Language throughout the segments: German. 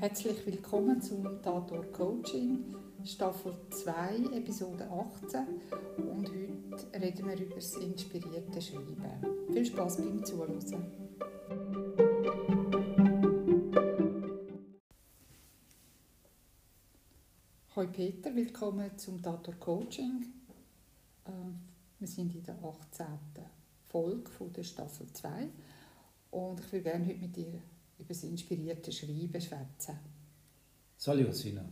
Herzlich willkommen zum Tator Coaching, Staffel 2, Episode 18. Und heute reden wir über das inspirierte Schreiben. Viel Spaß beim Zuhören. Hallo Peter, willkommen zum Tator Coaching. Äh, wir sind in der 18. Folge der Staffel 2 und ich würde gerne heute mit dir über das inspirierte Schreiben schwätzen. Salut Rosina.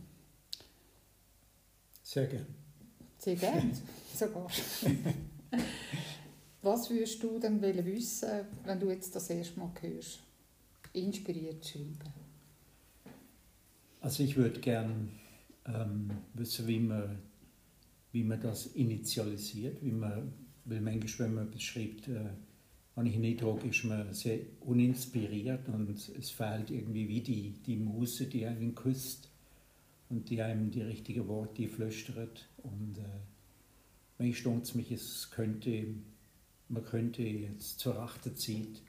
Sehr gerne. Sehr gerne, sogar. Was würdest du denn wissen, wenn du jetzt das erste Mal hörst? Inspiriert schreiben. Also ich würde gerne ähm, wissen, wie man, wie man das initialisiert, wie man, weil manchmal, wenn man etwas schreibt, äh, habe ich den Eindruck, ist man sehr uninspiriert und es fehlt irgendwie wie die, die Muse, die einen küsst und die einem die richtigen Worte flüstert. Und äh, wenn ich stolz mich, es könnte, man könnte jetzt zur Rache zieht,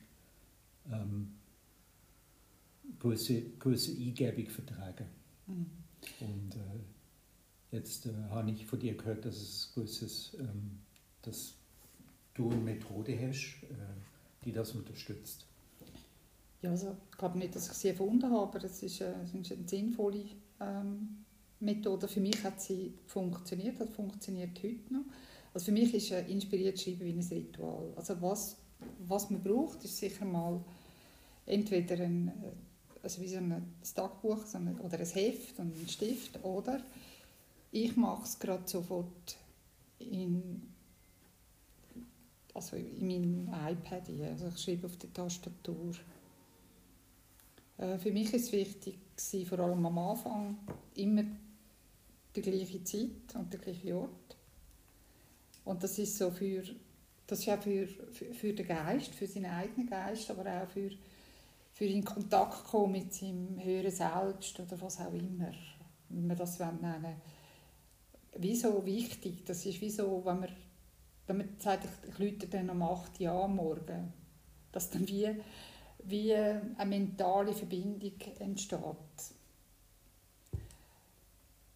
ähm, gewisse, gewisse Eingebung vertragen. Mhm. Und äh, jetzt äh, habe ich von dir gehört, dass es gewisses, ähm, dass du eine Methode hast, äh, die das unterstützt. Ja, also ich glaube nicht, dass ich sie erfunden habe, aber es ist, äh, ist eine sinnvolle ähm, Methode. Für mich hat sie funktioniert, das funktioniert heute noch. Also für mich ist äh, inspiriert Schreiben wie ein Ritual. Also was, was man braucht, ist sicher mal entweder ein, äh, also wie so ein Tagebuch so ein, oder ein Heft und ein Stift oder ich mache es gerade sofort in also in meinem iPad. Also ich schreibe auf der Tastatur. Äh, für mich ist es wichtig, vor allem am Anfang, immer die gleiche Zeit und der gleiche Ort. Und das ist so für, das ist auch für, für, für den Geist, für seinen eigenen Geist, aber auch für, für in Kontakt kommen mit seinem höheren Selbst oder was auch immer, wie man das nennen will. Wieso wichtig? Das ist wie wenn man man sagt, ich, ich lüte dann um 8 Uhr am Morgen, dass dann wie, wie eine mentale Verbindung entsteht.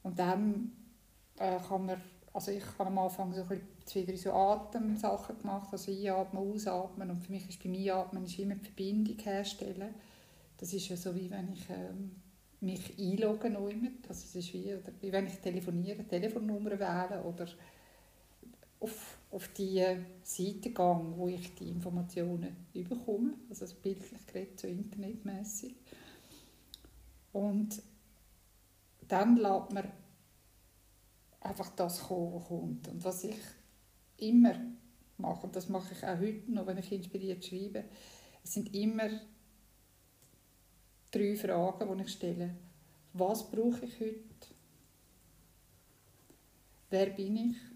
Und dann äh, kann man, also ich habe am Anfang so ein bisschen so Atemsachen gemacht, also einatmen, ausatmen und für mich ist beim Einatmen ist immer die Verbindung herstellen. Das ist ja so wie wenn ich ähm, mich einlogge noch immer, also es ist wie, oder wie wenn ich telefoniere, Telefonnummer wähle oder auf, auf die Seite gehe, wo ich die Informationen bekomme, also bildlich geredet, so internetmäßig. Und dann lässt man einfach das kommt. Und was ich immer mache, und das mache ich auch heute noch, wenn ich inspiriert schreibe, es sind immer drei Fragen, die ich stelle. Was brauche ich heute? Wer bin ich?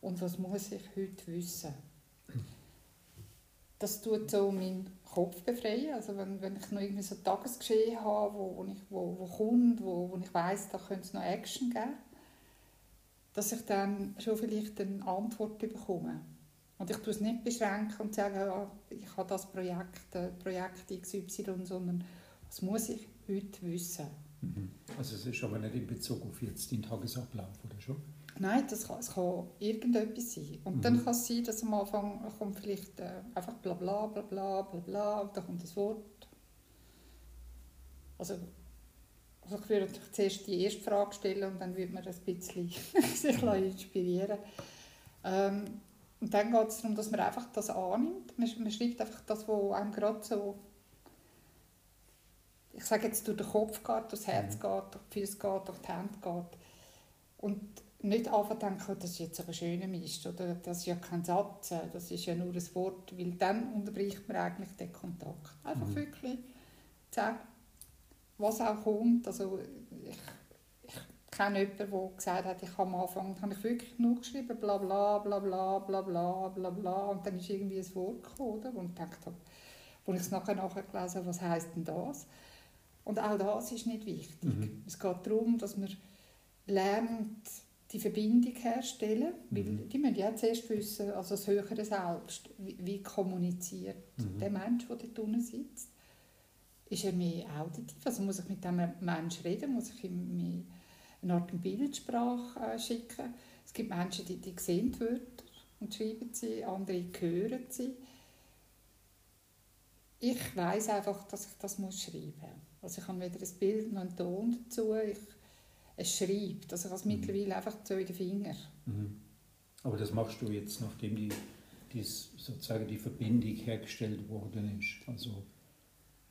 Und was muss ich heute wissen. Das tut so meinen Kopf befreien. Also wenn, wenn ich noch irgendwie so Tagesgeschehen habe, wo, wo, ich, wo, wo kommt, wo, wo ich weiß, da könnte es noch Action geben, dass ich dann schon vielleicht eine Antwort bekomme. Und ich tue es nicht beschränken und sage, ja, ich habe das Projekt, äh, Projekt XY, sondern was muss ich heute wissen. Mhm. Also es ist aber nicht in Bezug auf jetzt den Tagesablauf, oder schon? Nein, das kann, es kann irgendetwas sein. Und mhm. dann kann es sein, dass am Anfang kommt vielleicht äh, einfach bla bla bla bla bla bla und dann kommt das Wort. Also, also ich würde zuerst die erste Frage stellen und dann würde man ein bisschen sich inspirieren ähm, Und dann geht es darum, dass man einfach das annimmt. Man, man schreibt einfach das, was einem gerade so ich sage jetzt durch den Kopf geht, durch das Herz mhm. geht, durch die Füße geht, durch die Hände geht. Und nicht anfangen denken, das ist jetzt aber schöner Mist oder das ist ja kein Satz, das ist ja nur ein Wort, weil dann unterbricht man eigentlich den Kontakt. Einfach mhm. wirklich sagen, was auch kommt. Also ich, ich kenne jemanden, der gesagt hat, ich habe am Anfang habe ich wirklich nur geschrieben, bla bla bla bla bla bla bla bla und dann ist irgendwie ein Wort gekommen, oder? und ich dachte, wo ich es nachher nachgelesen habe, was heisst denn das? Und auch das ist nicht wichtig. Mhm. Es geht darum, dass man lernt, die Verbindung herstellen, weil mhm. die müssen ja zuerst wissen, also das höhere Selbst, wie, wie kommuniziert mhm. der Mensch, der dort unten sitzt. ist er mehr auditiv, also muss ich mit dem Menschen reden, muss ich ihm eine Art Bildsprache äh, schicken. Es gibt Menschen, die, die sehen die Wörter und schreiben sie, andere hören sie. Ich weiß einfach, dass ich das muss schreiben muss. Also ich habe weder ein Bild noch einen Ton dazu. Ich, es schreibt. Also ich habe es mhm. mittlerweile einfach so in den Fingern. Mhm. Aber das machst du jetzt, nachdem die, die, sozusagen die Verbindung hergestellt worden ist. Also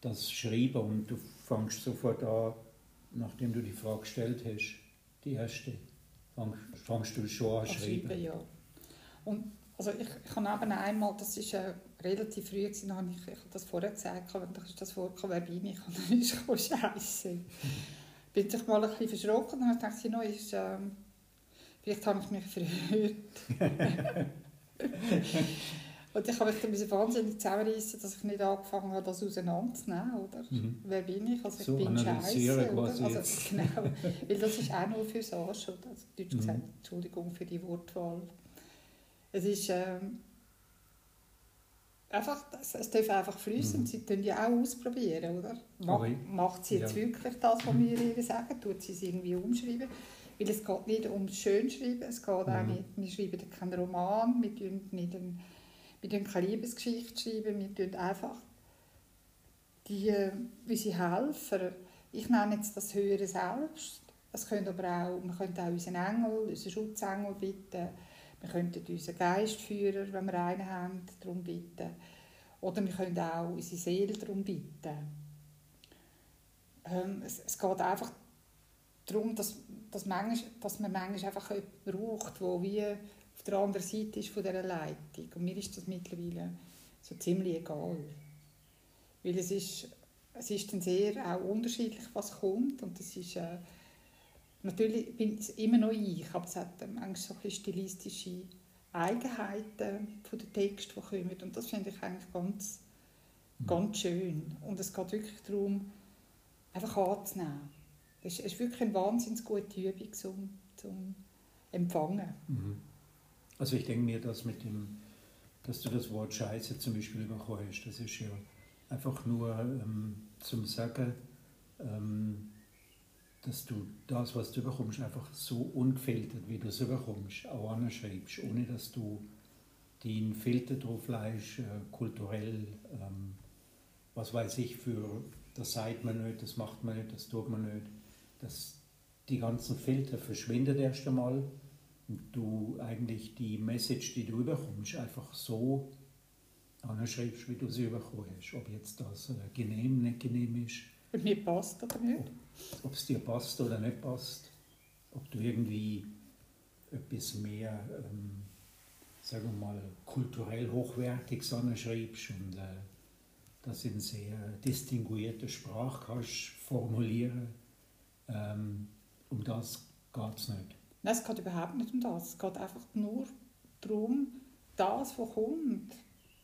das Schreiben und du fängst sofort an, nachdem du die Frage gestellt hast, die erste, fängst, fängst du schon an zu schreiben. schreiben. ja. Und also ich, ich habe eben einmal, das ist äh, relativ früh, gewesen, habe ich, ich habe das vorher gesagt, ist das vorgekommen, wer bin ich? Und dann ist es scheiße. bin ich mal ein bisschen verschrocken und dachte no, ist, ähm, vielleicht habe ich mich verhört. Und ich habe mich dann wahnsinnig zusammenreißen, dass ich nicht angefangen habe, das auseinanderzunehmen. Oder? Mhm. Wer bin ich? Also ich so bin scheiße. Also, genau, weil das ist auch nur für Arsch. Oder? Also, Deutsch mhm. gesagt, Entschuldigung für die Wortwahl. Es ist ähm, einfach, es, es darf einfach fließen. Mhm. Sie können ja auch ausprobieren, oder? Mach, macht sie jetzt ja. wirklich das, was wir ihr sagen? Tut sie es irgendwie umschreiben? Weil es geht nicht ums Schönschreiben, es geht auch mhm. nicht, wir schreiben keinen Roman, wir schreiben nicht einen wir schreiben keine Liebesgeschichte, schreiben, wir schreiben einfach die, unsere Helfer. Ich nenne jetzt das höhere Selbst. Es könnte aber auch, wir könnten auch unseren Engel, unseren Schutzengel bitten. Wir könnten unseren Geistführer, wenn wir einen haben, darum bitten. Oder wir können auch unsere Seele darum bitten. Ähm, es, es, geht einfach darum, dass, dass, manchmal, dass man manchmal einfach jemanden braucht, der wie auf der anderen Seite ist von dieser Leitung. Und mir ist das mittlerweile so ziemlich egal. Weil es ist, es ist dann sehr auch unterschiedlich, was kommt. Und es ist, äh, natürlich bin es immer noch ich, aber es hat eigentlich so ein stilistische Eigenheiten von den Texten, die kommen. Und das finde ich eigentlich ganz, mhm. ganz schön. Und es geht wirklich darum, einfach anzunehmen. Es ist, es ist wirklich eine wahnsinnig gute Übung zum, zum Empfangen. Mhm. Also ich denke mir, dass mit dem, dass du das Wort Scheiße zum Beispiel bekommen hast, das ist ja einfach nur ähm, zum Sagen, ähm, dass du das, was du bekommst, einfach so ungefiltert, wie du es bekommst, auch anschreibst, ohne dass du den Filter drauf leist, äh, kulturell, ähm, was weiß ich, für das sagt man nicht, das macht man nicht, das tut man nicht. Das, die ganzen Filter verschwinden erst einmal du eigentlich die Message, die du überkommst, einfach so anschreibst, wie du sie überkommen hast. Ob jetzt das äh, genehm, nicht genehm ist. Ob mir passt oder nicht. Ob es dir passt oder nicht passt. Ob du irgendwie etwas mehr, ähm, sagen wir mal, kulturell hochwertiges anschreibst und äh, das in sehr distinguierter Sprache kannst formulieren. Ähm, um das geht es nicht. Nein, es geht überhaupt nicht um das. Es geht einfach nur darum, das, was kommt,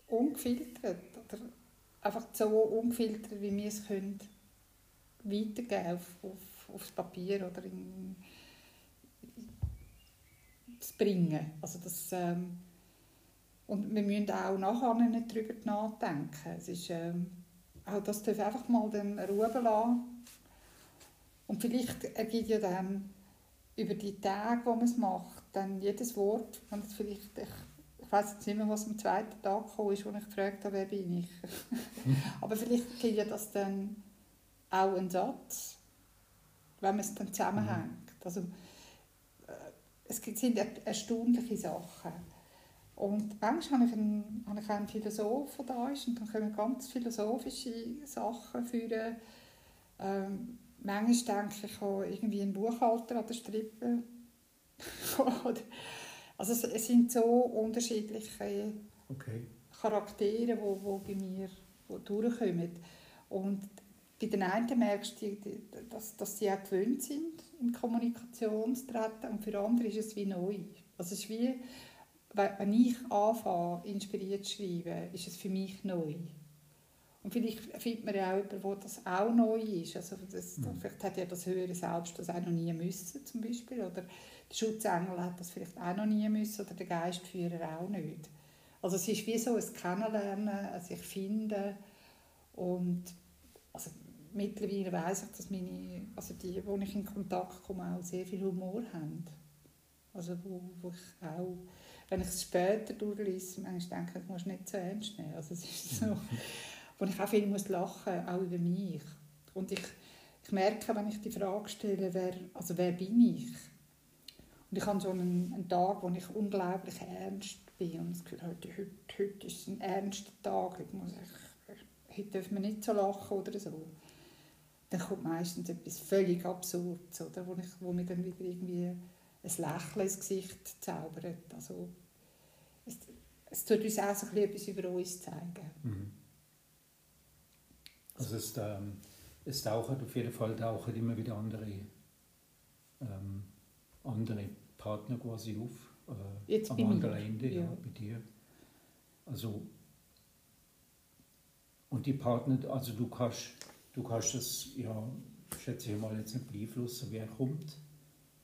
ungefiltert oder einfach so ungefiltert, wie wir es können, weitergeben auf, auf, aufs Papier oder in, zu bringen. Also das, ähm, und wir müssen auch nachher nicht darüber nachdenken. Es ist, ähm, auch das darf einfach mal dann Ruhe lassen. Und vielleicht ergibt ja dann über die Tage, wo man es macht, dann jedes Wort, wenn es vielleicht, ich, ich weiß jetzt nicht mehr, was am zweiten Tag gekommen ist, wo ich gefragt habe, wer bin ich. Aber vielleicht gibt ja das dann auch einen Satz, wenn man es dann zusammenhängt. Mhm. Also, äh, es sind erstaunliche Sachen. Und manchmal habe ich einen, habe ich einen Philosoph, der da ist, und dann kommen ganz philosophische Sachen führen. Ähm, manchmal denke ich auch irgendwie ein Buchhalter an der Strippe. also es, es, sind so unterschiedliche okay. Charaktere, die wo, wo bei mir wo durchkommen. Und bei den einen merkst du, dass, dass sie auch gewöhnt sind, in Kommunikation zu treten, und für andere ist es wie neu. Also es ist wie, wenn ich anfange, inspiriert zu schreiben, ist es für mich neu. Und vielleicht findet man ja auch jemanden, wo das auch neu ist. Also das, mhm. Vielleicht hat ja das höhere Selbst das auch noch nie müssen, zum Beispiel. Oder der Schutzengel hat das vielleicht auch noch nie müssen, oder der Geistführer auch nicht. Also es ist wie so ein Kennenlernen, sich finden. Und also mittlerweile weiß ich, dass meine, also die, wo ich in Kontakt komme, auch sehr viel Humor haben. Also wo, wo ich auch, wenn ich es später durchlese, manchmal denke ich, muss nicht so ernst nehmen. Also es ist so, wo ich auch viel muss lachen, auch über mich. Und ich, ich merke, wenn ich die Frage stelle, wer, also wer bin ich? Und ich habe so einen, einen Tag, wo ich unglaublich ernst bin und das Gefühl habe, heute, heute ist ein ernster Tag, ich muss ich, heute dürfen wir nicht so lachen oder so. Dann kommt meistens etwas völlig Absurdes, oder? Wo, ich, wo mir dann wieder irgendwie ein Lächeln ins Gesicht zaubert. Also, es, es tut uns auch so etwas über uns zeigen. Mhm. Also es, ähm, es tauchen auf jeden Fall tauchen immer wieder andere, ähm, andere Partner quasi auf. Äh, Jetzt am anderen Ende, ja. ja. bei dir. Also und die Partner, also du kannst, du kannst das, ja, schätze ich mal, jetzt nicht beeinflussen, wer kommt.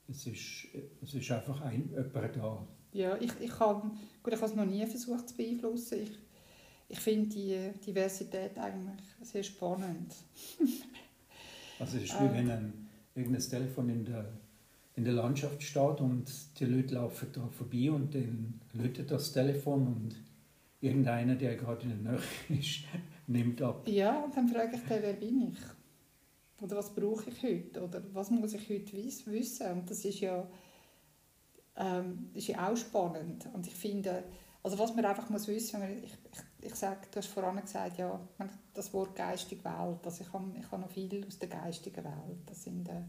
Es ist, es ist einfach ein, jemand da. Ja, ich, ich habe gut, ich habe es noch nie versucht zu beeinflussen. Ich, ich finde die Diversität eigentlich sehr spannend. also es ist wie wenn ein, irgendein Telefon in der, in der Landschaft steht und die Leute laufen da vorbei und dann läutet das Telefon und irgendeiner, der gerade in der Nähe ist, nimmt ab. Ja, und dann frage ich den, wer bin ich? Oder was brauche ich heute? Oder was muss ich heute wissen? Und das ist ja, ähm, ist ja auch spannend. Und ich finde, also was man einfach muss wissen, ich, ich, ich sage, du hast vorhin gesagt, ja, das Wort geistige Welt, also ich habe, ich habe noch viel aus der geistigen Welt. Das sind äh,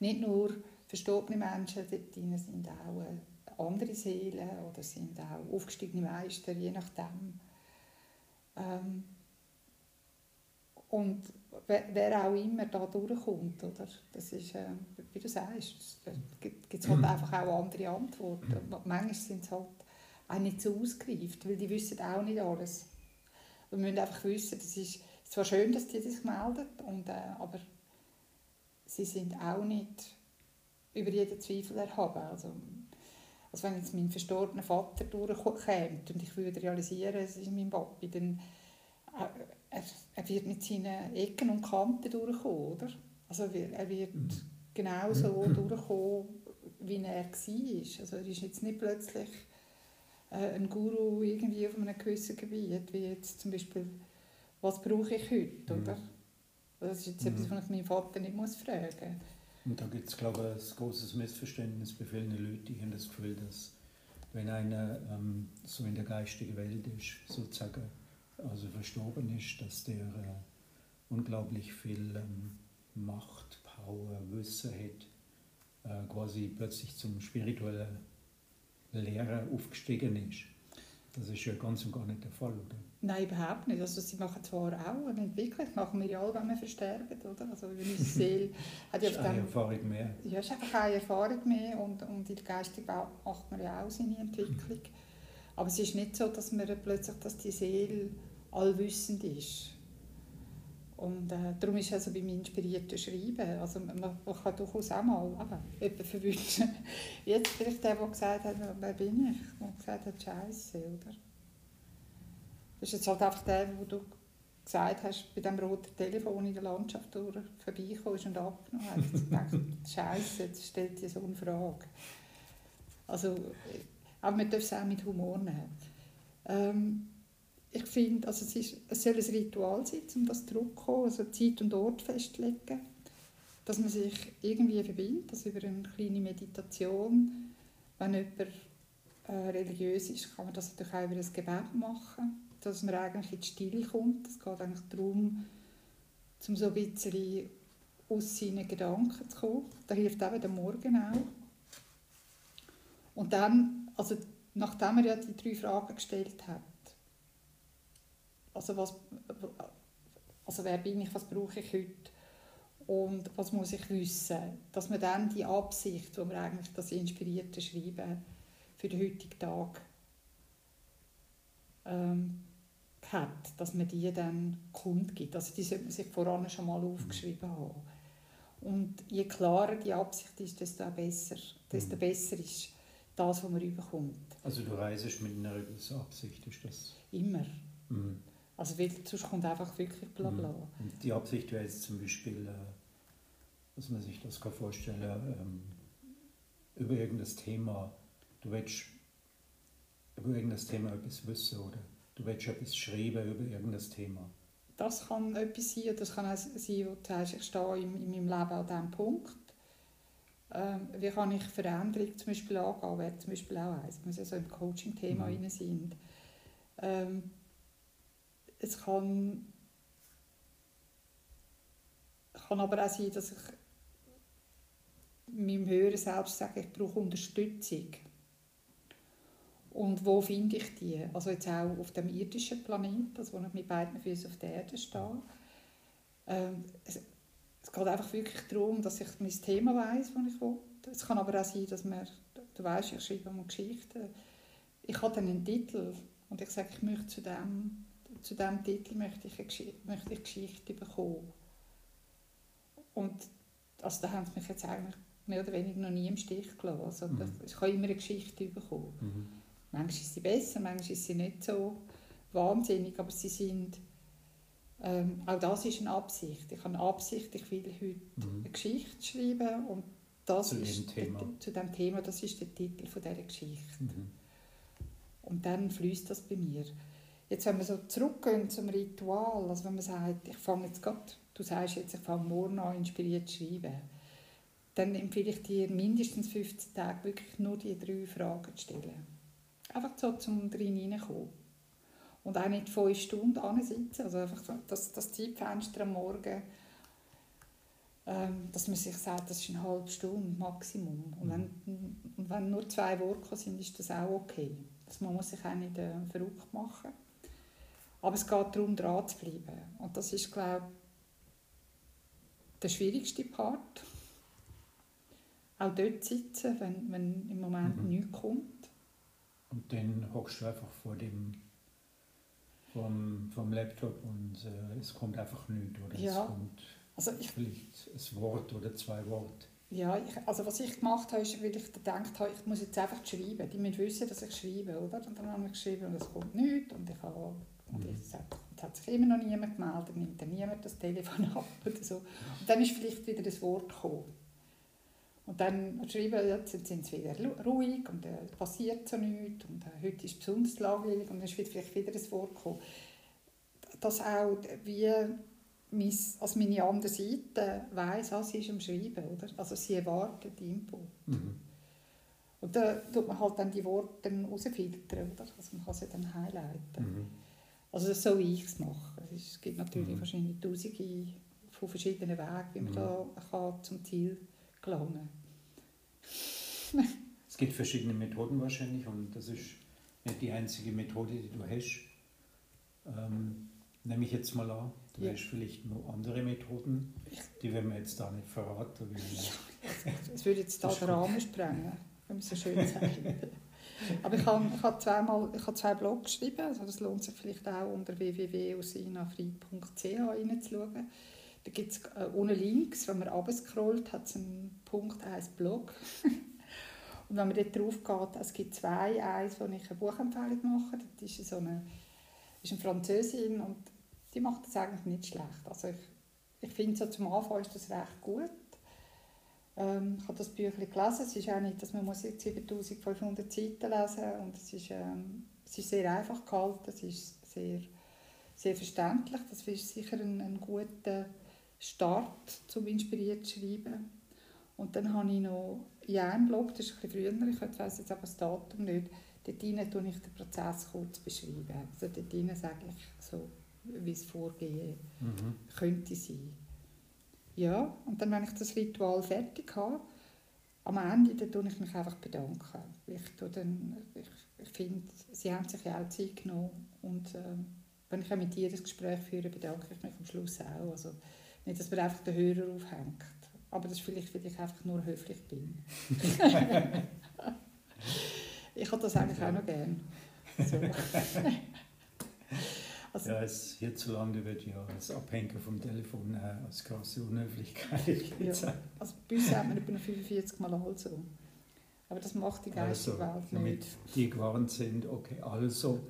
nicht nur verstorbene Menschen, dort drin sind auch äh, andere Seelen oder sind auch aufgestiegene Meister, je nachdem. Ähm, und wer auch immer da durchkommt, oder? Das ist, äh, wie du sagst, da gibt es halt einfach auch andere Antworten. manchmal sind es halt auch nicht so ausgereift, weil die wissen auch nicht alles. Wir müssen einfach wissen, das ist zwar schön, dass die sich melden, und, äh, aber sie sind auch nicht über jeden Zweifel erhaben. Also, also wenn jetzt mein verstorbener Vater durchkommt und ich würde realisieren, es ist mein Papi, dann äh, er, er wird mit seinen Ecken und Kanten durchkommen, oder? Also er wird mhm. genau so mhm. durchkommen, wie er war. Also er ist jetzt nicht plötzlich äh, ein Guru irgendwie auf einem gewissen Gebiet, wie jetzt zum Beispiel, was brauche ich heute, mhm. oder? Das ist jetzt mhm. etwas, was ich meinen Vater nicht muss fragen muss. Und da gibt es, glaube ich, ein großes Missverständnis bei vielen Leuten, die haben das Gefühl, dass wenn einer ähm, so in der geistigen Welt ist, sozusagen also verstorben ist, dass der äh, unglaublich viel ähm, Macht, Power, Wissen hat, äh, quasi plötzlich zum spirituellen Lehrer aufgestiegen ist. Das ist ja ganz und gar nicht der Fall, oder? Nein, überhaupt nicht. Also sie machen zwar auch eine Entwicklung, machen wir ja alle, wenn wir versterben, oder? Also unsere Seele hat ja ist eine Erfahrung mehr. Ja, ist einfach eine Erfahrung mehr und, und in der Welt macht man ja auch seine Entwicklung. Aber es ist nicht so, dass man plötzlich, dass die Seele allwissend ist. Und äh, darum ist also beim inspirierten Schreiben, also man, man kann durchaus auch mal jemanden verwünschen. Jetzt vielleicht der, der gesagt hat, wer bin ich? Der gesagt hat, Scheiße, oder? Das ist jetzt halt einfach der, wo du gesagt hast, bei dem roten Telefon in der Landschaft durch vorbeikommst und abgenommen hast. Ich gedacht, Scheiße, jetzt stellt dir so eine Frage. Also, aber man darf es auch mit Humor nehmen. Ähm, ich finde, also es, es soll ein Ritual sein, um das zurückzukommen, also Zeit und Ort festlegen, dass man sich irgendwie verbindet, also über eine kleine Meditation, wenn jemand äh, religiös ist, kann man das natürlich auch über ein Gebet machen, dass man eigentlich in die Stille kommt. Es geht eigentlich darum, um so ein bisschen aus seinen Gedanken zu kommen. Da hilft auch der Morgen auch. Und dann, also nachdem er ja die drei Fragen gestellt hat, also, was, also wer bin ich, was brauche ich heute und was muss ich wissen, dass man dann die Absicht, wo man eigentlich das inspirierte Schreiben für den heutigen Tag ähm, hat, dass man die dann kundgibt. Also die sollte man sich voran schon mal aufgeschrieben haben. Und je klarer die Absicht ist, desto besser, desto mhm. besser ist das, was man überkommt. Also du reisest mit einer Absicht, ist das? Immer. Mhm. Also weil sonst kommt einfach wirklich bla bla. Mhm. Und die Absicht wäre jetzt zum Beispiel, äh, dass man sich das kann vorstellen ähm, über irgendein Thema, du willst über irgendein Thema etwas wissen oder du willst etwas schreiben über irgendein Thema. Das kann etwas sein, das kann auch sein, wo du sagst, ich stehe in, in meinem Leben an diesem Punkt. Ähm, wie kann ich Veränderung zum Beispiel angehen, wäre zum Beispiel auch eins, wenn wir so im Coaching-Thema mhm. sind. Ähm, es kann, kann aber auch sein, dass ich meinem höheren Selbst sage, ich brauche Unterstützung. Und wo finde ich die? Also jetzt auch auf dem irdischen Planeten, also wo ich mit beiden Füßen auf der Erde stehe. Ähm, es, es, geht einfach wirklich darum, dass ich mein Thema weiß, das ich will. Es kann aber auch sein, dass man, du weißt, ich schreibe mal Geschichten. Ich habe dann einen Titel und ich sage, ich möchte zu dem zu diesem Titel möchte ich, eine, möchte ich Geschichte bekommen. Und also da haben sie mich jetzt eigentlich mehr oder weniger noch nie im Stich gelassen. Also, mhm. Ich habe immer eine Geschichte bekommen. Mhm. Manchmal ist sie besser, manchmal ist sie nicht so wahnsinnig, aber sie sind... Ähm, auch das ist eine Absicht. Ich habe eine Absicht, ich will heute mhm. eine Geschichte schreiben und das zu ist Thema. Der, zu dem Thema, das ist der Titel von dieser Geschichte. Mhm. Und dann fließt das bei mir. Jetzt, wenn wir so zurückgehen zum Ritual, also wenn man sagt, ich fange jetzt gerade, du sagst jetzt, ich fange morgen an, inspiriert zu schreiben, dann empfehle ich dir mindestens 15 Tage wirklich nur die drei Fragen zu stellen. Einfach so zum drin hineinkommen. Und auch nicht fünf Stunden ansitzen, also einfach das, das Zeitfenster am Morgen, ähm, dass man sich sagt, das ist eine halbe Stunde Maximum. Und wenn, und wenn nur zwei Worte sind, ist das auch okay. Das man muss sich auch nicht äh, verrückt machen. Aber es geht darum, dran zu bleiben. Und das ist, glaube ich, der schwierigste Part. Auch dort sitzen, wenn, wenn im Moment mhm. nichts kommt. Und dann hockst du einfach vor dem vom, vom Laptop und äh, es kommt einfach nichts. Oder ja. es kommt also ich, vielleicht ein Wort oder zwei Worte. Ja, ich, also was ich gemacht habe, ist, weil ich gedacht habe, ich muss jetzt einfach schreiben. Die müssen wissen, dass ich schreibe, oder? Und dann habe ich geschrieben und es kommt nichts und ich habe und mhm. es hat sich immer noch niemand gemeldet, nimmt dann niemand das Telefon ab oder so. Und dann ist vielleicht wieder das Wort gekommen. Und dann schreiben, jetzt sind sie wieder ruhig und es äh, passiert so nichts und äh, heute ist besonders langweilig und dann ist vielleicht wieder das Wort gekommen. Dass auch wie mein, also meine andere Seite weiss, ah, sie ist am Schreiben, oder? Also sie erwartet Input. Mhm. Und da tut man halt dann die Worte rausfiltern, oder? Also man kann sie dann highlighten. Mhm. Also so wie ich es mache. Es gibt natürlich mhm. wahrscheinlich tausende von verschiedenen Wegen, wie man mhm. da kann zum Ziel gelangen kann. es gibt verschiedene Methoden wahrscheinlich und das ist nicht die einzige Methode, die du hast. Ähm, nehme ich jetzt mal an. Du ja. hast vielleicht noch andere Methoden, die werden wir jetzt da nicht verraten. Weil das würde jetzt da den Rahmen sprengen, wenn man so schön sagen. Aber ich habe, ich habe, zweimal, ich habe zwei Blogs geschrieben, also das lohnt sich vielleicht auch unter www.usinafrei.ch reinzuschauen. Da gibt es äh, ohne Links, wenn man runterscrollt, hat es einen Punkt 1 Blog. Und wenn man dort drauf geht, es gibt zwei, eins, wo ich eine Buchempfehlung mache, das ist, so eine, ist eine Französin und die macht das eigentlich nicht schlecht. Also ich, ich finde, so zum Anfang ist das recht gut. Ähm, ich habe das Büchlein gelesen. Es ist auch nicht, dass man muss jetzt 7500 Seiten lesen und es ist, ähm, es ist sehr einfach gehalten. Es ist sehr, sehr verständlich. Das ist sicher ein, ein guter Start, um inspiriert zu schreiben. Und dann habe ich noch in einem Blog, das ist ein bisschen früher, ich weiß jetzt aber das Datum nicht, dort tue ich den Prozess kurz beschreiben. Also dort sage ich so, wie es vorgehen mhm. könnte sein. Ja, und dann, wenn ich das Ritual fertig habe, am Ende dann tue ich mich einfach bedanken. Ich, dann, ich, ich finde, sie haben sich ja auch Zeit genommen und äh, wenn ich auch mit ihr das Gespräch führe, bedanke ich mich am Schluss auch. Also, nicht, dass man einfach den Hörer aufhängt, aber das ist vielleicht, weil ich einfach nur höflich bin. ich habe das eigentlich auch noch gerne. So. Also, ja, es, hierzulande wird ja als Abhängen vom Telefon äh, als große Unhöflichkeit ja, Also bei uns sagt man etwa 45 Mal also. Aber das macht die geistige also, Welt nicht. Damit die gewarnt sind, okay, also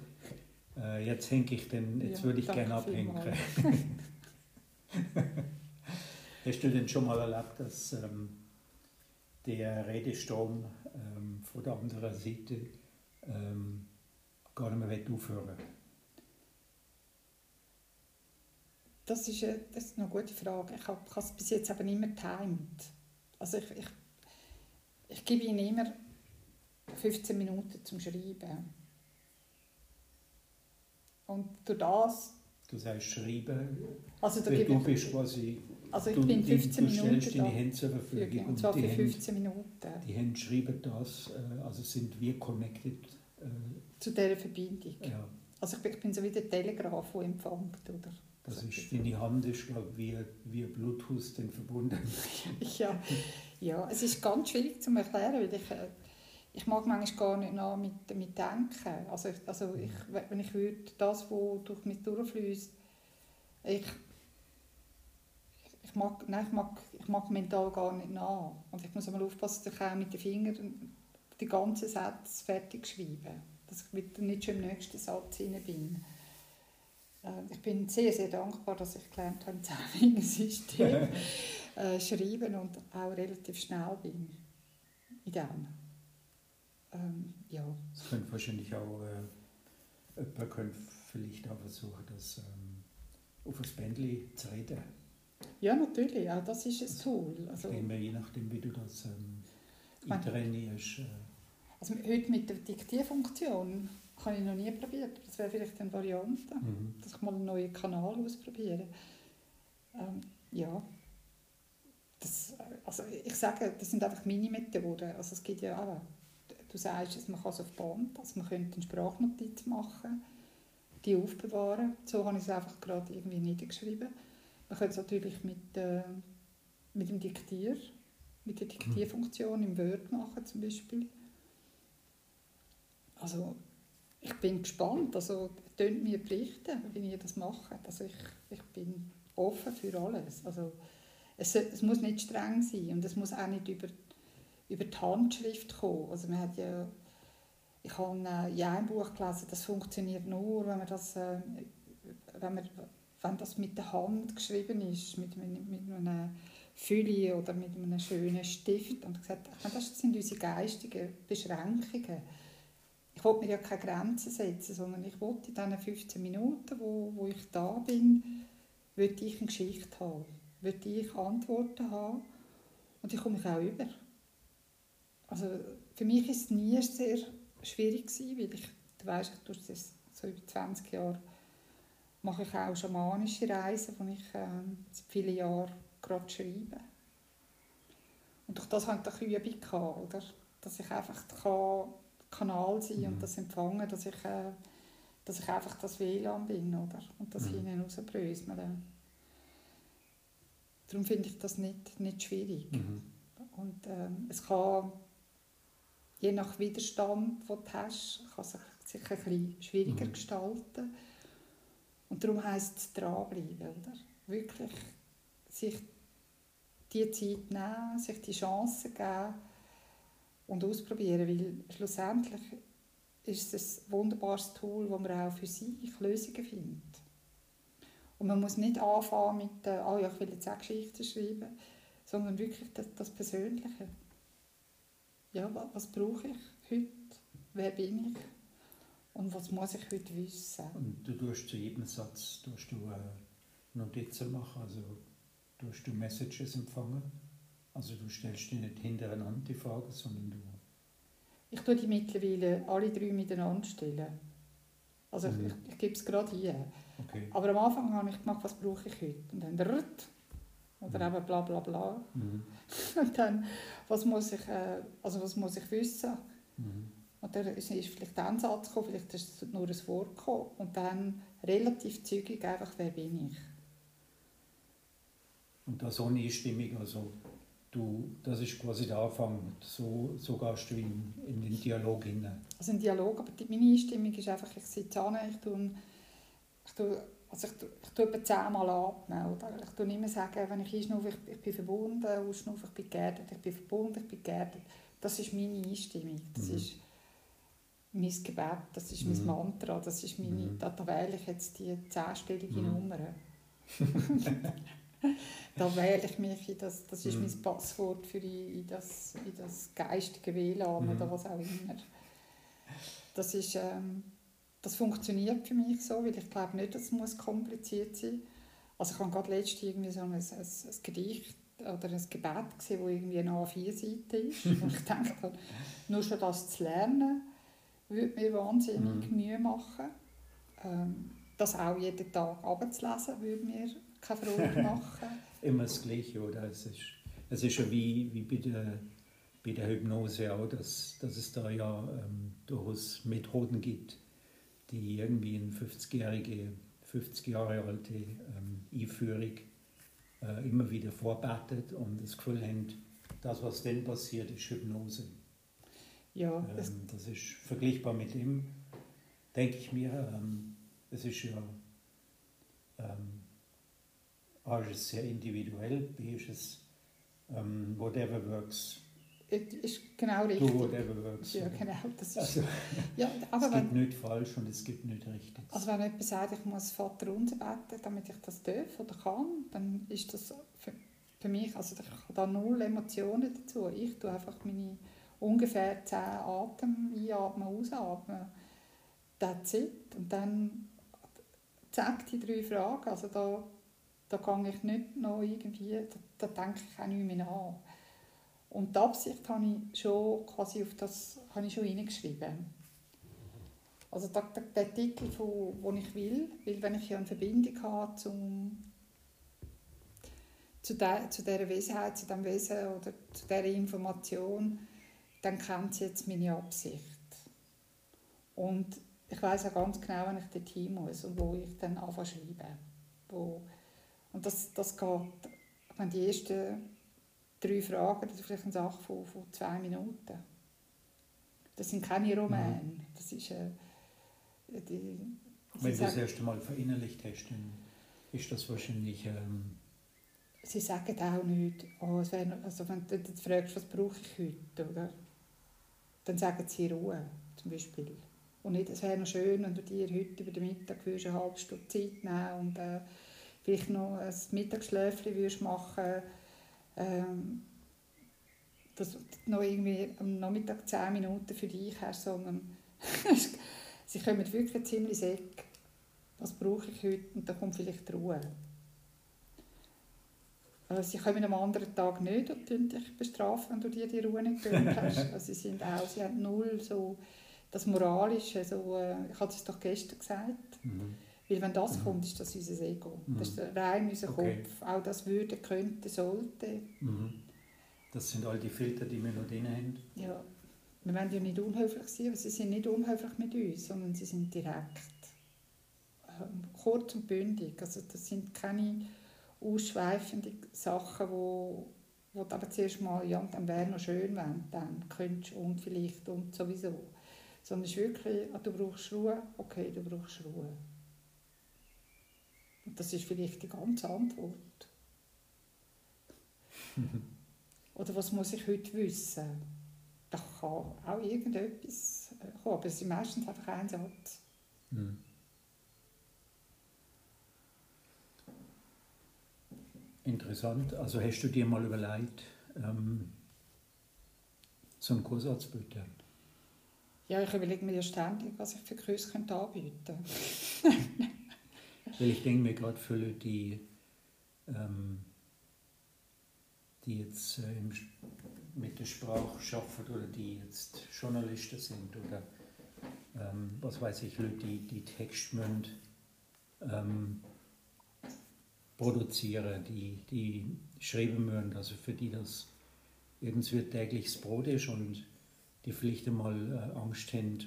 Äh, jetzt hänge ich denn, jetzt Ja, würde ich gerne abhängen. Hast du denn schon mal erlebt, dass ähm, der Redestrom ähm, von der anderen Seite ähm, gar nicht mehr will aufhören Das ist, eine, das ist eine gute Frage. Ich habe es bis jetzt aber immer getimt. Also ich, ich, ich gebe ihnen immer 15 Minuten zum Schreiben. Und durch das, Du sagst schreiben, also da du bist quasi, also ich du, bin die- 15 du stellst Minuten deine da. Hände zur Verfügung und zwar für Hände, 15 Minuten die Hände schreiben das, äh, also sind wir connected. Äh, zu dieser Verbindung. ja, Also ich bin, ich bin so wie der Telegraph, der empfängt. Oder? Das So ist, glaube ich, wie, wie Bluetooth dann verbunden. Ja, ja, es ist ganz schwierig zu erklären, weil ich, äh, ich mag manchmal gar nicht nach mit, mit denken. Also, ich, also ich, wenn ich würde, das, was durch mich durchfließt, ich, ich, mag, nein, ich, mag, ich mag mental gar nicht nach. Und ich muss einmal aufpassen, dass ich auch mit den Fingern die ganzen Sätze fertig schreibe. Dass ich nicht schon im nächsten Satz hinein bin. Äh, Ich bin sehr, sehr dankbar, dass ich gelernt habe, im Zehnfingersystem äh, schreiben und auch relativ schnell bin in dem. Ähm, ja. Es könnte wahrscheinlich auch, äh, jemand könnte vielleicht auch versuchen, das ähm, auf ein Bändchen zu reden. ja, natürlich, auch das ist ein Tool. Also, denke, je nachdem, wie du das ähm, eintrainierst. Äh, also heute mit der Diktierfunktion habe ich noch nie probiert. Das wäre vielleicht eine Variante, mhm. dass ich mal einen neuen Kanal ausprobiere. Ähm, ja. Das, also ich sage, das sind einfach meine Methoden. Also es gibt ja auch, du sagst, es, man kann es auf Band, also man könnte eine Sprachnotiz machen, die aufbewahren. So habe ich es einfach gerade irgendwie niedergeschrieben. Man könnte es natürlich mit, äh, mit dem Diktier, mit der Diktierfunktion im Word machen zum Beispiel. Also ich bin gespannt, also tönt mir berichten, wie ihr das macht. Also ich, ich bin offen für alles. Also es, es muss nicht streng sein und es muss auch nicht über, über die Handschrift kommen. Also man hat ja, ich habe ja ein Buch gelesen, das funktioniert nur, wenn man das, äh, wenn man, wenn das mit der Hand geschrieben ist, mit, mit, mit einer Fülle oder mit einem schönen Stift. Und gesagt, meine, das sind unsere geistigen Beschränkungen. Ich wollte mir ja keine Grenzen setzen, sondern ich wollte in diesen 15 Minuten, wo, wo ich da bin, wollte ich eine Geschichte haben, wollte ich Antworten haben und ich komme mich auch über. Also für mich ist es nie sehr schwierig gewesen, weil ich, du weißt, ich durch das so über 20 Jahre mache ich auch schamanische Reisen, wo ich ähm, seit vielen Jahren gerade schreibe. Und durch das hatte ich eine Übung, gehabt, oder? dass ich einfach kann Kanal sein Mhm. und das empfangen, dass ich, äh, dass ich einfach das WLAN bin oder? und das Mhm. ihnen rausbröseln. Darum finde ich das nicht, nicht schwierig. Mhm. Und ähm, es kann, je nach Widerstand, den du hast, kann sich, sich ein bisschen schwieriger Mhm. gestalten. Und darum heisst es dranbleiben, oder? Wirklich sich die Zeit nehmen, sich die Chance geben und ausprobieren, weil schlussendlich ist es ein wunderbares Tool, wo man auch für sich Lösungen findet. Und man muss nicht anfangen mit, äh, oh ja, ich will jetzt auch Geschichten schreiben, sondern wirklich das, das Persönliche. Ja, wa- was brauche ich heute? Wer bin ich? Und was muss ich heute wissen? Und du tust zu jedem Satz tust du, äh, Notizen machen, also tust du Messages empfangen. Also du stellst die nicht hintereinander die Frage, sondern du... Ich tue die mittlerweile alle drei miteinander stellen. Also Mhm. ich, ich, ich gebe es gerade hier. Okay. Aber am Anfang habe ich gemacht, was brauche ich heute? Und dann rrrt, oder Mhm. eben bla bla bla. Mhm. Und dann, was muss ich, äh, also was muss ich wissen? Mhm. Und dann ist ist vielleicht ein Satz gekommen, vielleicht ist nur ein Wort gekommen. Und dann relativ zügig einfach, wer bin ich? Und das ohne Einstimmung, also du, das ist quasi der Anfang, so, so gehst du in, in den Dialog hinein. Also ein Dialog, aber die, meine Einstimmung ist einfach, ich sitze an, ich tue, ich tue, also ich tue, ich tue etwa zehnmal atmen, oder? Ich tue nicht mehr sagen, wenn ich einschnaufe, ich, ich bin verbunden, ausschnaufe, ich bin geerdet, ich bin verbunden, ich bin geerdet. Das ist meine Einstimmung. Das Mhm. ist, mein Gebet, das ist mein Mhm. Mantra, das ist meine, Mhm. da, da wähle ich jetzt die zehnstellige Mhm. Nummer. da wähle ich mich in das, das ist Mhm. mein Passwort für in, das, in das geistige WLAN Mhm. oder was auch immer. Das ist, ähm, das funktioniert für mich so, weil ich glaube nicht, dass es muss kompliziert sein Also ich habe gerade letztens irgendwie so ein, ein, ein Gedicht oder ein Gebet gesehen, wo irgendwie eine A4-Seite ist. und ich dachte, nur schon das zu lernen, würde mir wahnsinnig Mhm. Mühe machen. Ähm, das auch jeden Tag abzulesen, würde mir keine Freude machen. Immer das Gleiche, oder? Es ist, es ist ja wie, wie bei, der, bei der Hypnose auch, dass, dass es da ja ähm, durchaus Methoden gibt, die irgendwie eine 50-jährige, 50 Jahre alte ähm, Einführung äh, immer wieder vorbetet und das Gefühl haben, das, was dann passiert, ist Hypnose. Ja, das, Ähm, das ist vergleichbar mit dem, denke ich mir, ähm, es ist ja ähm, A ist es sehr individuell, B ist es ähm, whatever works, ist genau do richtig. whatever works. Ja, genau. Das ist, Also, ja, aber es wenn, gibt nicht falsch und es gibt nicht richtig. Also wenn jemand sagt, ich muss Vater unser beten, damit ich das darf oder kann, dann ist das für, für mich, also ich habe da null Emotionen dazu. Ich tue einfach meine ungefähr 10 Atem einatmen, ausatmen. That's it. Und dann zack, die drei Fragen. Also da, da gehe ich nicht noch irgendwie, da, da denke ich auch nicht mehr nach. Und die Absicht habe ich schon quasi auf das habe ich schon reingeschrieben. Also der, der, der Titel, von, den ich will, weil wenn ich ja eine Verbindung habe zum, zu, der, zu dieser Wesenheit, zu diesem Wesen oder zu dieser Information, dann kennt sie jetzt meine Absicht. Und ich weiß auch ganz genau, wann ich dorthin muss und wo ich dann anfange zu schreiben. Wo, und das, das geht, wenn die ersten drei Fragen, das ist vielleicht eine Sache von, von zwei Minuten. Das sind keine Romane. Das ist äh, die, Wenn du das erste Mal verinnerlicht hast, dann ist das wahrscheinlich ähm, sie sagen auch nicht, oh, es wär, also wenn du dich fragst, was brauche ich heute, oder? dann sagen sie Ruhe, zum Beispiel. Und nicht, es wäre noch schön, wenn du dir heute über den Mittag würdest eine halbe Stunde Zeit nehmen und äh, vielleicht noch ein Mittagsschläfchen machen ähm, dass du noch irgendwie am Nachmittag 10 Minuten für dich hast, sondern sie kommen wirklich ziemlich säck. Was brauche ich heute? Und dann kommt vielleicht die Ruhe. Also sie kommen am anderen Tag nicht und tun dich bestrafen, wenn du dir die Ruhe nicht gegönnt hast. Also sie sind auch, sie haben null so das Moralische, so, äh, ich hatte es doch gestern gesagt, mhm. Weil wenn das Mhm. kommt, ist das unser Ego. Mhm. Das ist rein unser Okay. Kopf. Auch das würde, könnte, sollte. Mhm. Das sind all die Filter, die wir noch drin haben. Ja, wir wollen ja nicht unhöflich sein, aber sie sind nicht unhöflich mit uns, sondern sie sind direkt. Ähm, kurz und bündig. Also das sind keine ausschweifenden Sachen, wo, wo du aber zuerst mal, ja, dann wäre noch schön, wenn, dann könntest du und vielleicht und sowieso. Sondern es ist wirklich, ah, du brauchst Ruhe, okay, du brauchst Ruhe. Und das ist vielleicht die ganze Antwort. Oder was muss ich heute wissen? Da kann auch irgendetwas äh, kommen, aber es ist meistens einfach ein Satz. Mhm. Interessant. Also hast du dir mal überlegt, ähm, so einen Kurs anzubieten? Ja, ich überlege mir ja ständig, was ich für Kurse könnte anbieten könnte. Weil ich denke mir gerade für Leute, die, ähm, die jetzt äh, im, mit der Sprache arbeiten oder die jetzt Journalisten sind oder ähm, was weiß ich, Leute, die, die Text müssen, ähm, produzieren, die, die schreiben müssen, also für die das irgendwie tägliches Brot ist und die vielleicht einmal äh, Angst haben,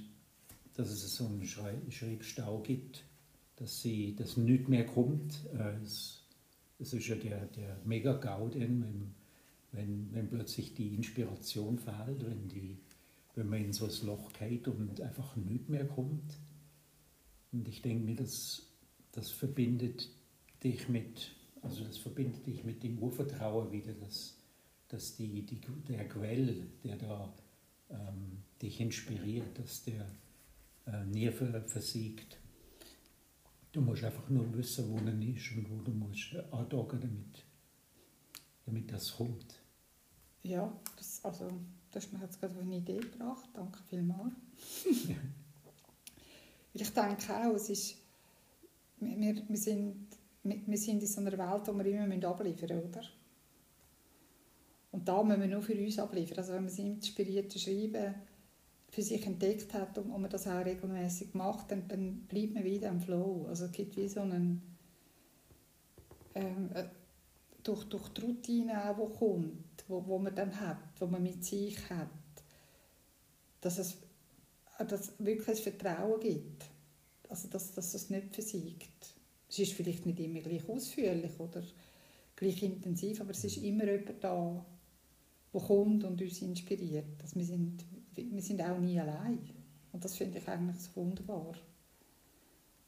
dass es so einen Schrei Schreibstau gibt, dass sie dass nichts mehr kommt. Äh, es, es ist ja der, der Mega-GAU, wenn, wenn, wenn plötzlich die Inspiration fehlt, wenn, die, wenn man in so ein Loch geht und einfach nichts mehr kommt. Und ich denke mir, das, das verbindet dich mit, also das verbindet dich mit dem Urvertrauen wieder, dass, dass die, die, der Quell, der da ähm, dich inspiriert, dass der äh, nie versiegt. Du musst einfach nur wissen, wo er ist und wo du musst andocken, damit, damit das kommt. Ja, das, also, das hast mir jetzt gerade eine Idee gebracht. Danke vielmals. ich denke auch, es ist, wir, wir, sind, wir sind in so einer Welt, wo wir immer abliefern müssen, oder? Und da müssen wir nur für uns abliefern. Also wenn man das inspirierte Schreiben für sich entdeckt hat und, man das auch regelmäßig macht, dann, dann bleibt man wieder im Flow. Also es gibt wie so einen ähm, äh, durch, durch die Routine auch, die kommt, wo, wo man dann hat, wo man mit sich hat, dass es dass wirklich Vertrauen gibt. Also dass, dass es nicht versiegt. Es ist vielleicht nicht immer gleich ausführlich oder gleich intensiv, aber es ist immer jemand da, der kommt und uns inspiriert. Also wir, sind, wir sind auch nie allein. Und das finde ich eigentlich so wunderbar.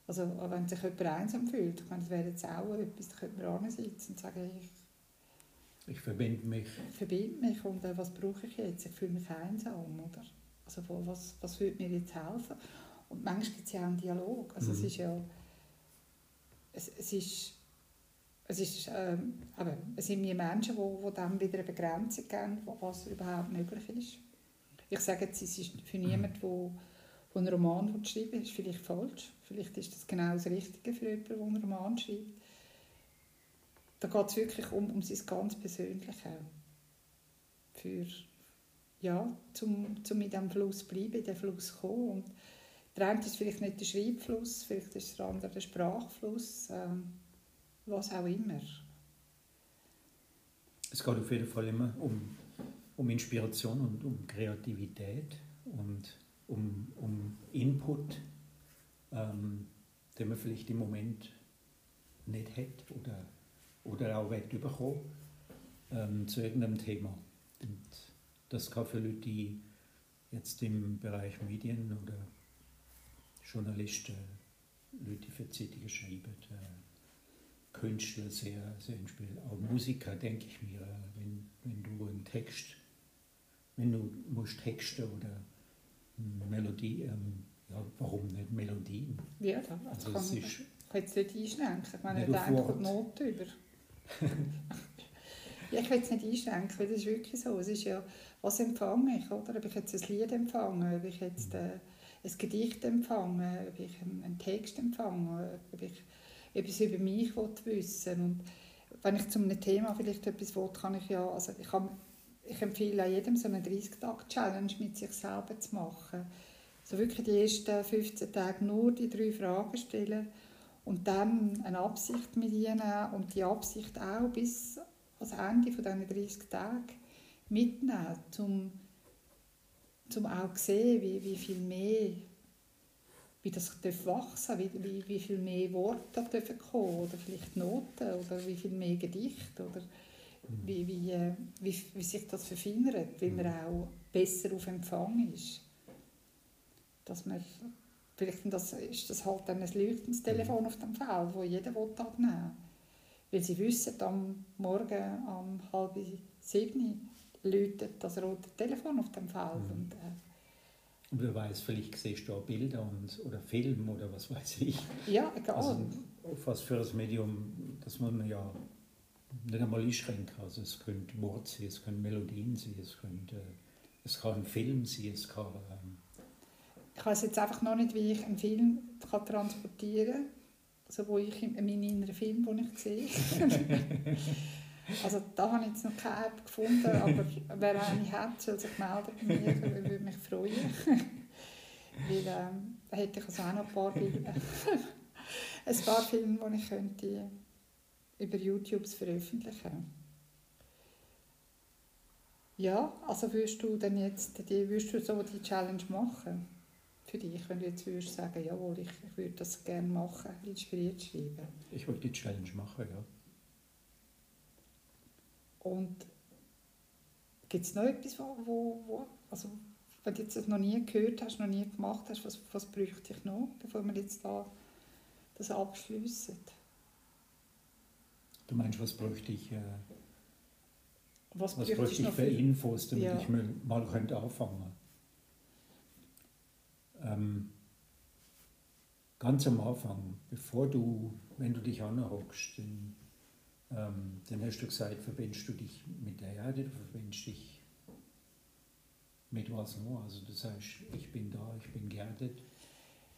Also wenn sich jemand einsam fühlt, ich meine, das wäre jetzt auch etwas, da könnte man sitzen und sagen, ich, ich verbinde mich. verbinde mich und äh, was brauche ich jetzt? Ich fühle mich einsam, oder? Also was, was würde mir jetzt helfen? Und manchmal gibt es ja auch einen Dialog. Also mhm. es ist ja, es, es ist es, ist, ähm, aber es sind wir Menschen, die, die dann wieder eine Begrenzung geben, was überhaupt möglich ist. Ich sage jetzt, es ist für niemanden, der, einen Roman schreiben will, ist vielleicht falsch. Vielleicht ist das genau das Richtige für jemanden, der einen Roman schreibt. Da geht es wirklich um, um sein ganz Persönliche. Für, ja, zum, zum in diesem Fluss bleiben, in diesem Fluss kommen. Und der eine ist vielleicht nicht der Schreibfluss, vielleicht ist der andere der Sprachfluss. Ähm, was auch immer. Es geht auf jeden Fall immer um, um Inspiration und um Kreativität und um, um Input, ähm, den man vielleicht im Moment nicht hat oder, oder auch weit bekommen ähm, zu irgendeinem Thema. Und das kann für Leute, die jetzt im Bereich Medien oder Journalisten, Leute die für Zeitungen schreiben, äh, Künstler sehr, sehr inspiriert. Auch Musiker, denke ich mir, wenn, wenn du einen Text, wenn du musst Texte oder Melodie, ähm, ja, warum nicht Melodien? Ja, da, also kann, es ist, kann nicht einschränken. Ich meine, da kommt Not über. ja, ich will es nicht einschränken, weil das ist wirklich so. Es ist ja, was empfange ich, oder? Ob ich jetzt ein Lied empfange, ob ich jetzt äh, ein Gedicht empfange, ob ich einen, Text empfange, ob ich etwas über mich wissen und wenn ich zu einem Thema vielleicht etwas will, kann ich ja, also ich, kann, ich empfehle jedem so eine 30-Tage-Challenge mit sich selber zu machen. So wirklich die ersten 15 Tage nur die drei Fragen stellen und dann eine Absicht mit ihnen und die Absicht auch bis ans Ende von diesen 30 Tagen mitnehmen, um zum auch sehen, wie, wie viel mehr wie das wachsen wie, wie, wie viel mehr Worte dürfen kommen oder vielleicht Noten oder wie viel mehr Gedichte oder wie, wie, äh, wie, wie sich das verfeinert, wie man auch besser auf Empfang ist. Dass man, vielleicht das, ist das halt dann ein leuchtendes Telefon auf dem Feld, wo jeder abnehmen will. Weil sie wissen, am Morgen um halb sieben läutet das rote Telefon auf dem Feld. Mhm. Und, äh, und wer weiß, vielleicht siehst du auch Bilder und, oder Film oder was weiß ich. Ja, egal. Also auf was für ein Medium, das muss man ja nicht einmal einschränken. Also es könnte Wort sein, es können Melodien sein, es, könnte, es kann ein Film sein, es kann... Ähm ich weiß jetzt einfach noch nicht, wie ich einen Film kann transportieren kann. Also wo ich in meinen inneren Film, den ich sehe. Also da habe ich jetzt noch keine App gefunden, aber wer eine hat, soll sich melden bei mir, ich würde mich freuen. Weil ähm, da hätte ich also auch noch ein paar Bilder. ein paar Filme, die ich könnte über YouTube veröffentlichen Ja, also würdest du dann jetzt die, würdest du so die Challenge machen? Für dich, wenn du jetzt würdest sagen, jawohl, ich, ich würde das gerne machen, inspiriert schreiben. Ich würde die Challenge machen, ja. Und gibt es noch etwas, wo, wo, wo, also wenn du jetzt das noch nie gehört hast, noch nie gemacht hast, was, was bräuchte ich noch, bevor wir jetzt da das abschließen? Du meinst, was bräuchte ich, äh, was, was bräuchte ich für Infos, damit ja. ich mal, mal könnte anfangen? Ähm, ganz am Anfang, bevor du, wenn du dich anhockst, dann, ähm, dann hast du gesagt, verbindest du dich mit der Erde, du verbindest dich mit was noch. Also du sagst, ich bin da, ich bin geerdet,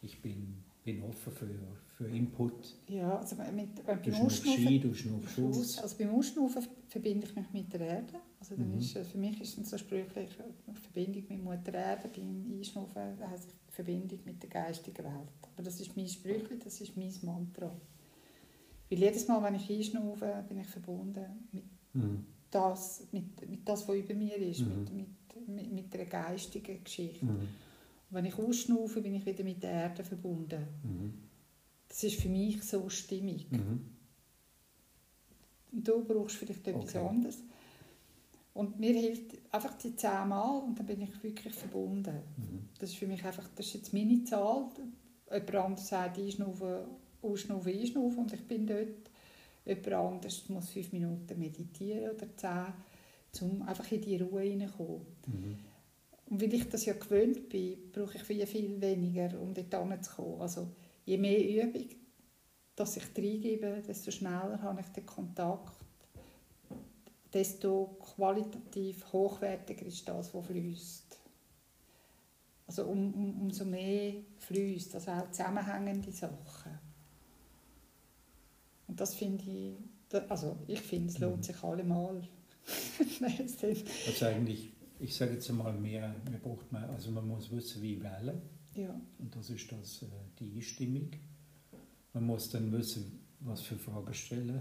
ich bin, bin offen für, für Input. Ja, also mit, äh, beim Ausschnaufen, du schnaufst aus. also beim Ausschnaufen verbinde ich mich mit der Erde. Also dann Mhm. ist, äh, für mich ist es so sprüchlich äh, Verbindung mit Mutter Erde. Beim Einschnaufen heisst es Verbindung mit der geistigen Welt. Aber das ist mein Sprüchli, das ist mein Mantra. Weil jedes Mal, wenn ich einschnaufe, bin ich verbunden mit Mhm. das, mit, mit das, was über mir ist, Mhm. mit, mit, mit, mit einer geistigen Geschichte. Mhm. Wenn ich ausschnaufe, bin ich wieder mit der Erde verbunden. Mhm. Das ist für mich so stimmig. Mhm. Und du brauchst vielleicht etwas Okay. anderes. Und mir hilft einfach die zehnmal und dann bin ich wirklich verbunden. Mhm. Das ist für mich einfach, das ist jetzt meine Zahl. Jemand anderes sagt einschnaufen, ausschnaufen, einschnaufen und ich bin dort. Jemand anderes muss fünf Minuten meditieren oder zehn, um einfach in die Ruhe hineinzukommen. Mhm. Und weil ich das ja gewöhnt bin, brauche ich viel, viel weniger, um dort hinzukommen. Also je mehr Übung, dass ich reingebe, desto schneller habe ich den Kontakt, desto qualitativ hochwertiger ist das, was fließt. Also um, um, umso mehr fließt, also auch zusammenhängende Sachen. Und das finde ich, also ich finde, es lohnt Mhm. sich allemal. Es sind- Also eigentlich, ich sage jetzt einmal mehr, mehr braucht man, also man muss wissen, wie wählen. ja. Und das ist das, äh, die Einstimmung. Man muss dann wissen, was für Fragen stellen.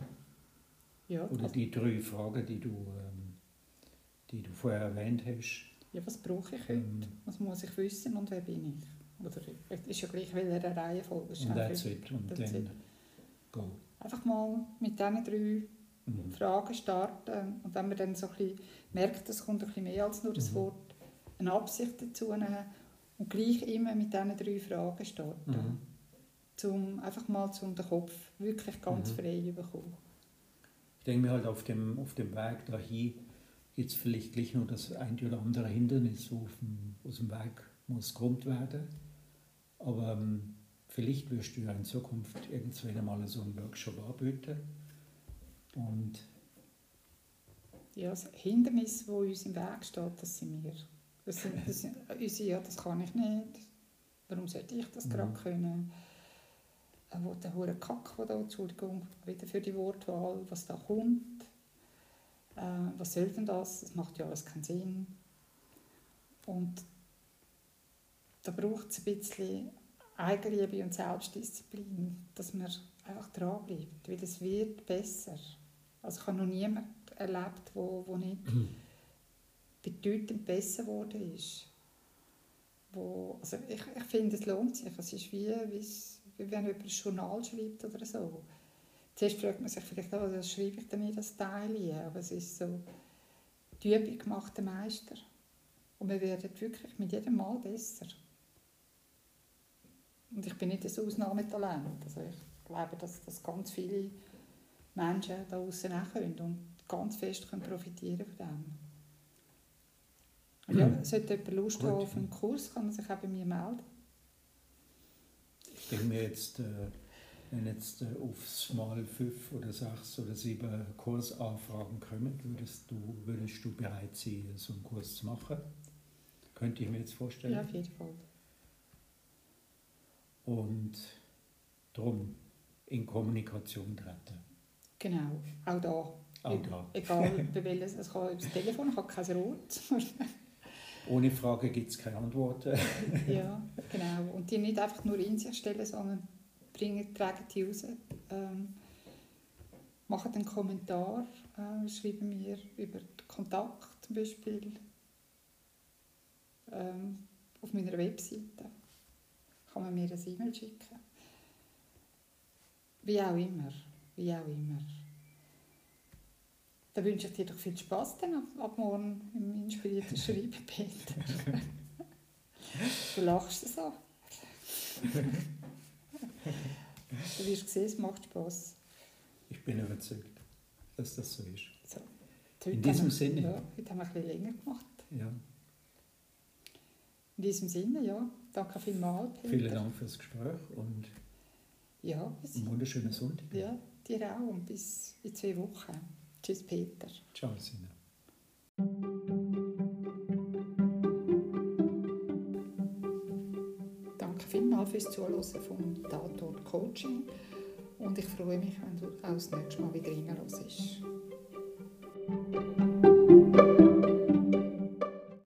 Ja, Oder also, die drei Fragen, die du, ähm, die du vorher erwähnt hast. ja, was brauche ich heute? Ähm, Was muss ich wissen und wer bin ich? Oder es ist ja gleich, welche Reihenfolge. ist und that's it. Und that's dann it. go. Einfach mal mit diesen drei Mhm. Fragen starten. Und wenn man dann so ein bisschen merkt, es kommt ein bisschen mehr als nur das Mhm. Wort, eine Absicht dazu nehmen und gleich immer mit diesen drei Fragen starten. Mhm. Zum, einfach mal zum den Kopf wirklich ganz Mhm. frei zu bekommen. Ich denke mir halt, auf dem, auf dem Weg dahin gibt es vielleicht gleich noch das ein oder andere Hindernis, wo auf dem, aus dem Weg muss geräumt werden. Aber ähm, vielleicht wirst du ja in Zukunft irgendwann einmal so einen Workshop anbieten. Und Ja, das Hindernis, das uns im Weg steht, das sind wir. Das sind, das sind unsere, ja, das kann ich nicht. Warum sollte ich das Mhm. gerade können? Äh, Wo der hure Kack, wo da, Entschuldigung, wieder für die Wortwahl, was da kommt. Äh, was soll denn das? Das macht ja alles keinen Sinn. Und da braucht es ein bisschen Eigenliebe und Selbstdisziplin, dass man einfach dranbleibt, weil es wird besser. Also ich habe noch niemand erlebt, wo, wo nicht bedeutend besser geworden ist. Wo, also ich, ich finde, es lohnt sich. Es ist wie, wie, wenn jemand ein Journal schreibt oder so. Zuerst fragt man sich vielleicht, oh, das schreibe ich denn nicht als Teil ein? Aber es ist so, die Übung macht den Meister. Und wir werden wirklich mit jedem Mal besser. Und ich bin nicht ein Ausnahmetalent. Also ich glaube, dass, dass ganz viele Menschen da auch können und ganz fest können profitieren von dem. Ja, sollte jemand Lust Gut. haben auf einen Kurs, kann er sich auch bei mir melden. ich denke mir jetzt, äh, wenn jetzt äh, aufs Mal fünf oder sechs oder sieben Kursanfragen kommen, würdest du, würdest du bereit sein, so einen Kurs zu machen? Könnte ich mir jetzt vorstellen. Ja, auf jeden Fall. Und darum in Kommunikation treten. Genau, auch da. Auch da. Egal, bei welches, es kann über das Telefon, ich habe kein Rot. Ohne Frage gibt es keine Antworten. ja, genau. Und die nicht einfach nur in sich stellen, sondern bringen, tragen die raus. Ähm, machen einen Kommentar, äh, schreiben mir über Kontakt zum Beispiel ähm, auf meiner Webseite. Kann man mir ein E-Mail schicken. Wie auch immer. Wie auch immer. Dann wünsche ich dir doch viel Spaß dann ab, ab morgen im inspirierten Schreiben, Peter. du lachst so. du wirst sehen, es macht Spaß. Ich bin überzeugt, dass das so ist. So. Heute In diesem haben wir, Sinne. Ja, heute haben wir ein bisschen länger gemacht. Ja. In diesem Sinne, ja. Danke vielmals, Peter. Vielen Dank fürs Gespräch und Ja, Einen wunderschönen Sonntag. ja, dir auch und bis in zwei Wochen. Tschüss, Peter. Ciao, Sina. Danke vielmals fürs Zuhören vom Tatort Coaching und ich freue mich, wenn du auch das nächste Mal wieder reinhörst.